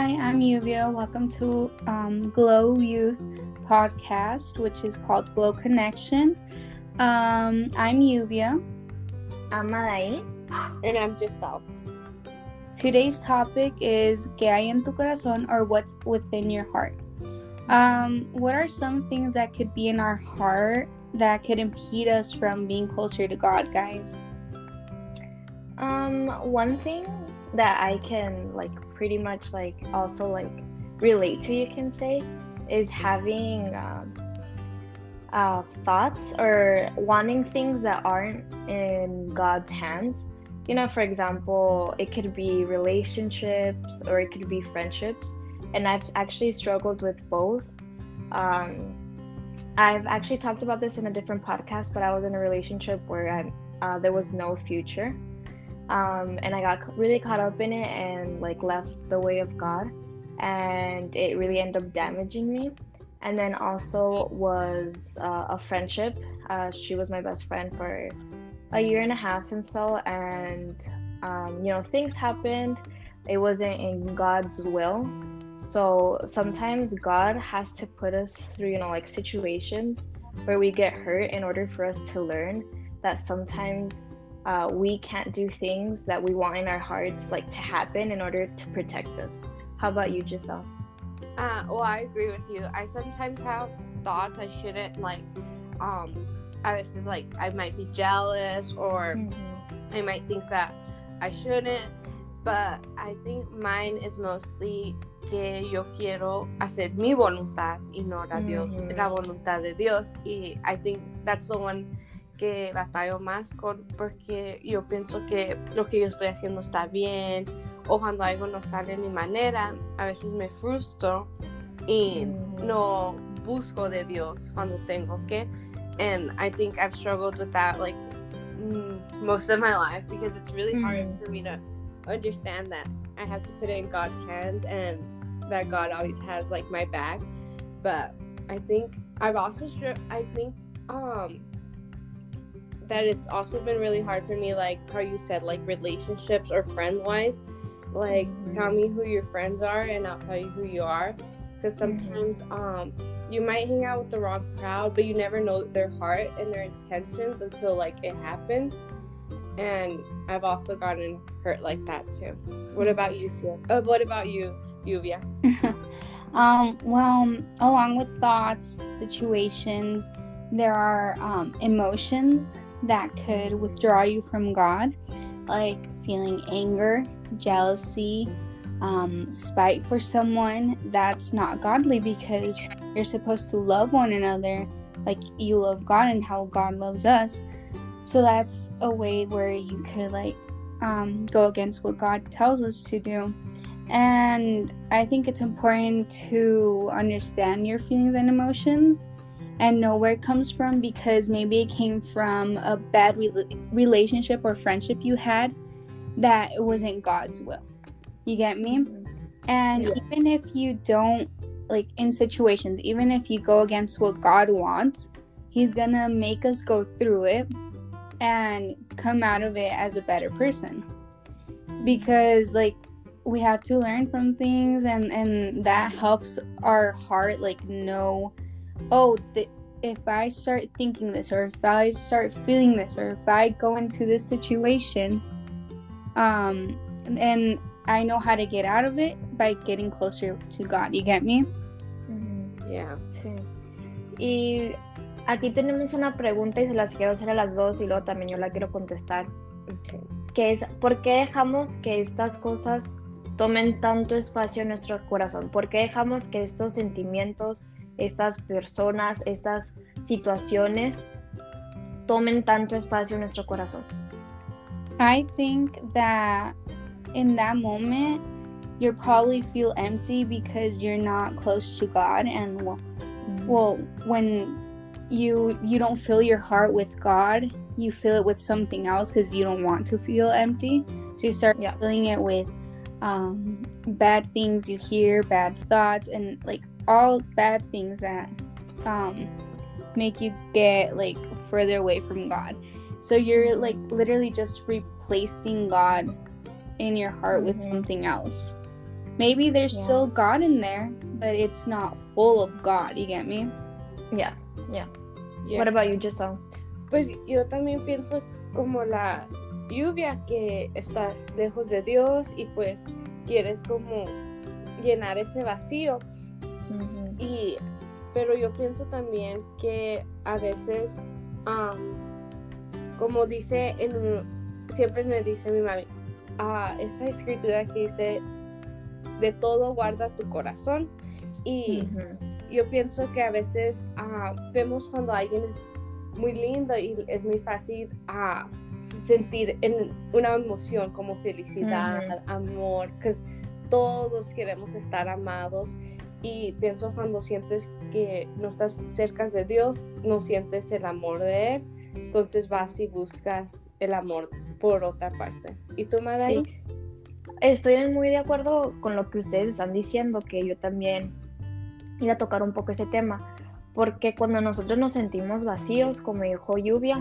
Hi, I'm Yuvia. Welcome to um, Glow Youth podcast, which is called Glow Connection. Um, I'm Yuvia. I'm Malay. And I'm Giselle. Today's topic is ¿Qué hay en tu corazón or what's within your heart? Um, what are some things that could be in our heart that could impede us from being closer to God, guys? Um, one thing that I can like pretty much like also like relate to, you can say, is having um, uh, thoughts or wanting things that aren't in God's hands. You know, for example, it could be relationships or it could be friendships. And I've actually struggled with both. Um, I've actually talked about this in a different podcast, but I was in a relationship where I, uh, there was no future um, and I got really caught up in it and like left the way of God, and it really ended up damaging me. And then also was uh, a friendship. Uh, she was my best friend for a year and a half and so, and um, you know things happened. It wasn't in God's will, so sometimes God has to put us through you know like situations where we get hurt in order for us to learn that sometimes uh, we can't do things that we want in our hearts like to happen in order to protect us. How about you, Giselle? Uh, well, I agree with you. I sometimes have thoughts I shouldn't like. Um, I was just like I might be jealous or mm-hmm. I might think that I shouldn't. But I think mine is mostly que yo quiero hacer mi voluntad y no la, Dios, mm-hmm. la voluntad de Dios. Y I think that's the one que batallo más con porque yo pienso que lo que yo estoy haciendo está bien o cuando algo no sale de mi manera, a veces me frustro y mm. no busco de Dios cuando tengo que. And I think I've struggled with that like mm, most of my life because it's really mm. hard for me to understand that I have to put it in God's hands and that God always has like my back. But I think I've also I think um that it's also been really hard for me, like how you said, like relationships or friend wise. Like, mm-hmm. tell me who your friends are, and I'll tell you who you are. Because mm-hmm. sometimes, mm-hmm. um, you might hang out with the wrong crowd, but you never know their heart and their intentions until like it happens. And I've also gotten hurt like that too. What about you, Sia? Uh, what about you, Yuvia? um, well, along with thoughts, situations, there are um, emotions that could withdraw you from God, like feeling anger, jealousy, um, spite for someone. That's not godly because you're supposed to love one another like you love God and how God loves us. So that's a way where you could like um, go against what God tells us to do. And I think it's important to understand your feelings and emotions and know where it comes from because maybe it came from a bad re- relationship or friendship you had that it wasn't God's will. You get me? And yeah. even if you don't, like in situations, even if you go against what God wants, He's gonna make us go through it and come out of it as a better person. Because, like, we have to learn from things and and that helps our heart like know oh, if I start thinking this, or if I start feeling this, or if I go into this situation, um, and I know how to get out of it by getting closer to God. You get me? Mm-hmm. Yeah. Sí. Y aquí tenemos una pregunta y se las quiero hacer a las dos y luego también yo la quiero contestar. Okay. Que es, ¿por qué dejamos que estas cosas tomen tanto espacio en nuestro corazón? ¿Por qué dejamos que estos sentimientos estas personas, estas situaciones tomen tanto espacio en nuestro corazón? I think that in that moment you probably feel empty because you're not close to God and well, well when you you don't fill your heart with God, you fill it with something else because you don't want to feel empty. So you start yeah. filling it with um, bad things you hear, bad thoughts, and like all bad things that um, make you get like further away from God. So you're like literally just replacing God in your heart with mm-hmm. something else. maybe there's Yeah. still God in there, but it's not full of God. You get me? Yeah, yeah. Yeah. What about you, Giselle? Pues yo también pienso como la lluvia que estás lejos de Dios y pues quieres como llenar ese vacío Y pero yo pienso también que a veces am, como dice en un- siempre me dice mi mami ah, esa escritura que dice de todo guarda tu corazón y yo pienso que a veces ah, vemos cuando alguien es muy lindo y es muy fácil ah, sentir en una emoción como felicidad, amor, que todos queremos estar amados y pienso cuando sientes que no estás cerca de Dios, no sientes el amor de Él, entonces vas y buscas el amor por otra parte. ¿Y tú, Madai? Sí. Estoy muy de acuerdo con lo que ustedes están diciendo, que yo también iba a tocar un poco ese tema, porque cuando nosotros nos sentimos vacíos, como dijo Lluvia,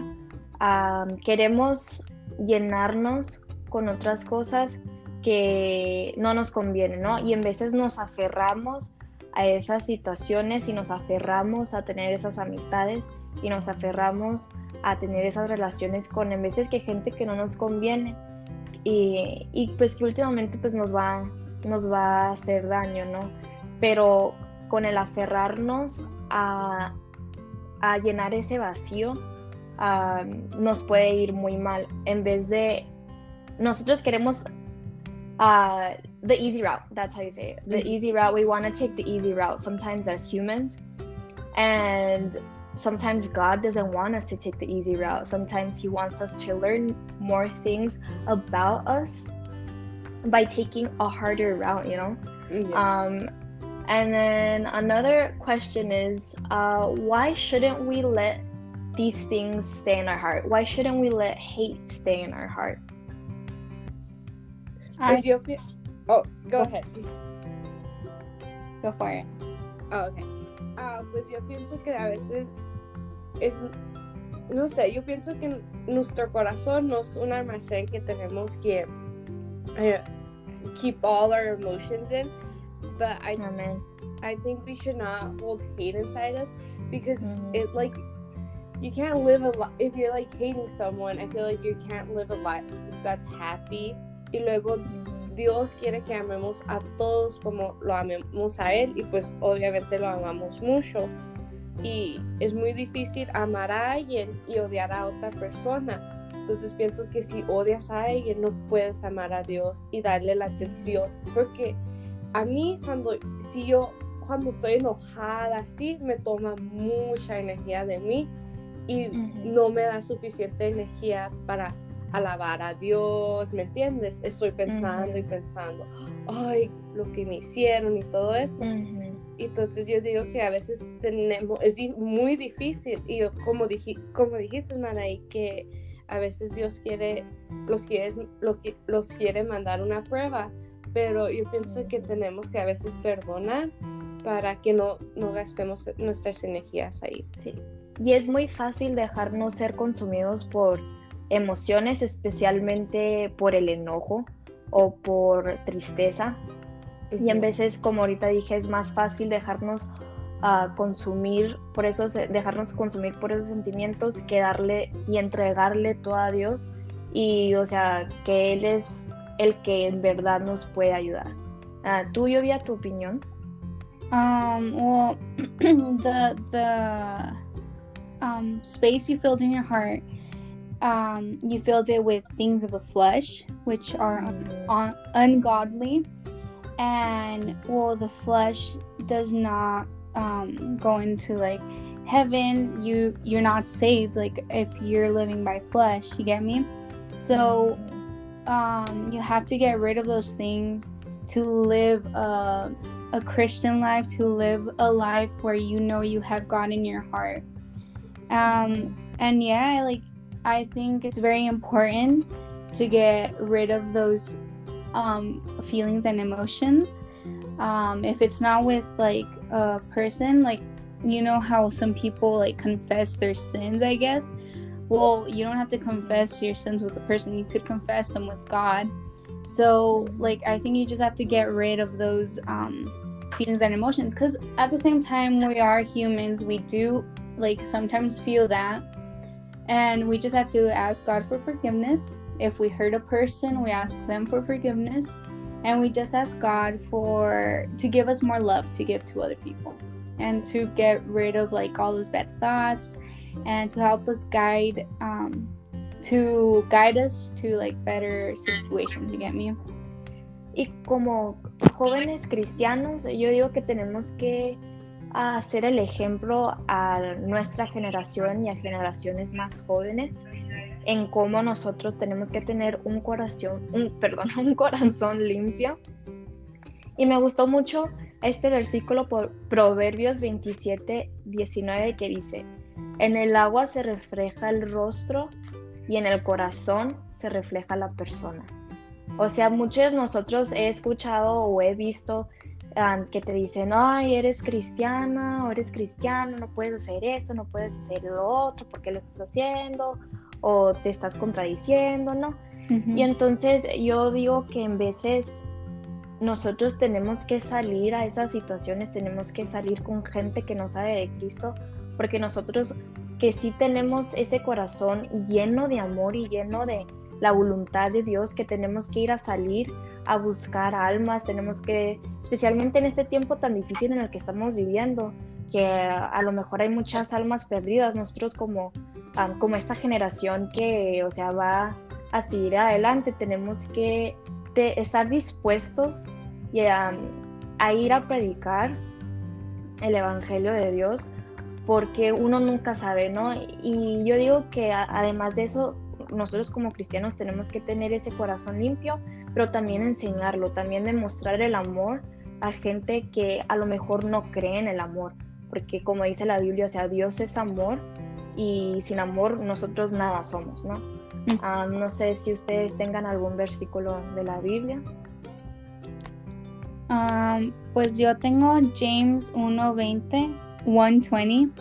queremos llenarnos con otras cosas que no nos convienen, ¿no? Y en veces nos aferramos a esas situaciones y nos aferramos a tener esas amistades y nos aferramos a tener esas relaciones con en veces que gente que no nos conviene y, y, pues que últimamente pues nos va, nos va a hacer daño, ¿no? Pero con el aferrarnos a, a llenar ese vacío ah, nos puede ir muy mal. En vez de nosotros queremos uh, the easy route. That's how you say it. The Mhm. easy route. We want to take the easy route sometimes as humans, and sometimes God doesn't want us to take the easy route. Sometimes He wants us to learn more things about us by taking a harder route. You know. Yeah. Um, and then another question is, uh, why shouldn't we let these things stay in our heart? Why shouldn't we let hate stay in our heart? I yo pienso... Oh, go ahead. go for it. Ah, ok. Ah, pues yo pienso que a veces es, no sé, yo pienso que nuestro corazón no es un almacén que tenemos que eh, keep all our emotions in, but I, Amen. I think we should not hold hate inside us because Mhm. it like you can't live a life if you're like hating someone. I feel like you can't live a life that's happy. Y luego Mhm. Dios quiere que amemos a todos como lo amemos a Él y pues obviamente lo amamos mucho. Y es muy difícil amar a alguien y odiar a otra persona. Entonces pienso que si odias a alguien no puedes amar a Dios y darle la atención. Porque a mí cuando, si yo cuando estoy enojada así me toma mucha energía de mí y no me da suficiente energía para alabar a Dios, ¿me entiendes? Estoy pensando y pensando, ay, lo que me hicieron y todo eso. Mhm. Entonces yo digo que a veces tenemos, es muy difícil y yo, como, diji, como dijiste, Manaí, que a veces Dios quiere, los quiere, los, los quiere mandar una prueba, pero yo pienso que tenemos que a veces perdonar para que no, no gastemos nuestras energías ahí. Sí. Y es muy fácil dejarnos ser consumidos por emociones, especialmente por el enojo o por tristeza. Y en veces, como ahorita dije, es más fácil dejarnos ah, consumir por esos, dejarnos consumir por esos sentimientos que darle y entregarle todo a Dios. Y, o sea, que Él es el que en verdad nos puede ayudar. Ah, ¿Tú, Llovia, tu opinión? Um, well, the the um, space you filled in your heart, um, you filled it with things of the flesh, which are un- ungodly, and well, the flesh does not um, go into like heaven. You you're not saved like if you're living by flesh. You get me? So um, you have to get rid of those things to live a, a Christian life, to live a life where you know you have God in your heart. Um, and yeah, like I think it's very important to get rid of those um, feelings and emotions. Um, if it's not with like a person, like you know how some people like confess their sins, I guess. well, you don't have to confess your sins with a person. You could confess them with God. So, like, I think you just have to get rid of those um, feelings and emotions because at the same time, we are humans. We do, like, sometimes feel that. And we just have to ask God for forgiveness. If we hurt a person, we ask them for forgiveness. And we just ask God for to give us more love to give to other people and to get rid of like all those bad thoughts and to help us guide um, to guide us to like better situations. You get me? Y como jóvenes cristianos, yo digo que tenemos que hacer el ejemplo a nuestra generación y a generaciones más jóvenes en cómo nosotros tenemos que tener un corazón, un, perdón, un corazón limpio. Y me gustó mucho este versículo por Proverbios 27, 19 que dice, en el agua se refleja el rostro y en el corazón se refleja la persona. O sea, muchos de nosotros he escuchado o he visto que te dicen, ay, eres cristiana o eres cristiano, no puedes hacer esto, no puedes hacer lo otro, ¿por qué lo estás haciendo? O te estás contradiciendo, ¿no? Y entonces yo digo que en veces nosotros tenemos que salir a esas situaciones, tenemos que salir con gente que no sabe de Cristo, porque nosotros que sí tenemos ese corazón lleno de amor y lleno de la voluntad de Dios, que tenemos que ir a salir a buscar almas, tenemos que, especialmente en este tiempo tan difícil en el que estamos viviendo, que a lo mejor hay muchas almas perdidas, nosotros como, como esta generación que, o sea, va a seguir adelante, tenemos que estar dispuestos y a, ir a predicar el Evangelio de Dios, porque uno nunca sabe, ¿no? Y yo digo que además de eso, nosotros como cristianos tenemos que tener ese corazón limpio, pero también enseñarlo, también demostrar el amor a gente que a lo mejor no cree en el amor, porque como dice la Biblia, o sea, Dios es amor y sin amor nosotros nada somos, ¿no? Mm. Ah, no sé si ustedes tengan algún versículo de la Biblia. Um, pues yo tengo James 1:20, 1:20,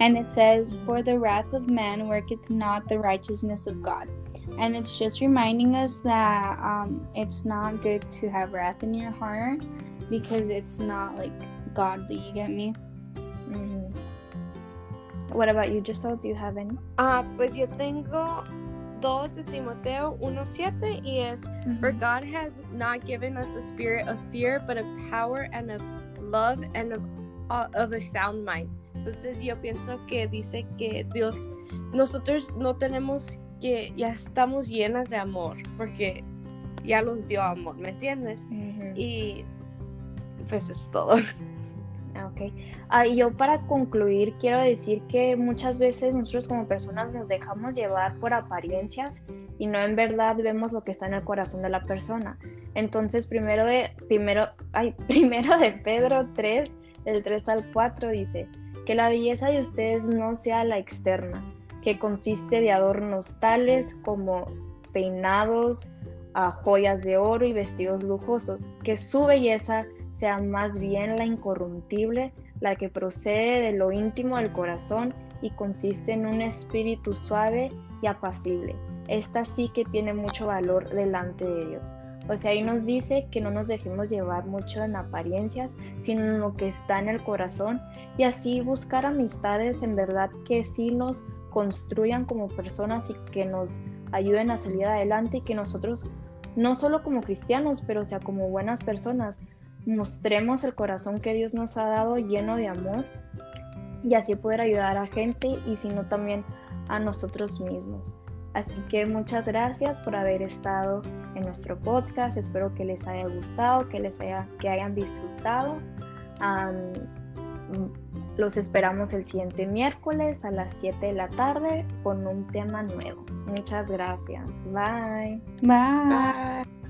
and it says, For the wrath of man worketh not the righteousness of God. And it's just reminding us that um, it's not good to have wrath in your heart because it's not like godly. You get me? Mm-hmm. What about you, Giselle? Do you have any? Ah, uh, pues yo tengo 2 de Timoteo 1.7 y es, mm-hmm. For God has not given us a spirit of fear, but of power and of love and of, uh, of a sound mind. Entonces yo pienso que dice que Dios, nosotros no tenemos que, ya estamos llenas de amor, porque ya los dio amor, ¿me entiendes? Y pues es todo. Ah, ok. Ah, yo para concluir quiero decir que muchas veces nosotros como personas nos dejamos llevar por apariencias y no en verdad vemos lo que está en el corazón de la persona. Entonces primero de, primero, ay, primero de Pedro 3, del 3 al 4 dice, que la belleza de ustedes no sea la externa, que consiste de adornos tales como peinados, joyas de oro y vestidos lujosos, que su belleza sea más bien la incorruptible, la que procede de lo íntimo del corazón y consiste en un espíritu suave y apacible. Esta sí que tiene mucho valor delante de Dios. O sea, ahí nos dice que no nos dejemos llevar mucho en apariencias, sino en lo que está en el corazón y así buscar amistades en verdad que sí nos construyan como personas y que nos ayuden a salir adelante y que nosotros, no solo como cristianos, pero sea como buenas personas, mostremos el corazón que Dios nos ha dado lleno de amor y así poder ayudar a gente y sino también a nosotros mismos. Así que muchas gracias por haber estado en nuestro podcast. Espero que les haya gustado, que les haya, que hayan disfrutado. Los esperamos el siguiente miércoles a las 7 de la tarde con un tema nuevo. Muchas gracias. Bye. Bye.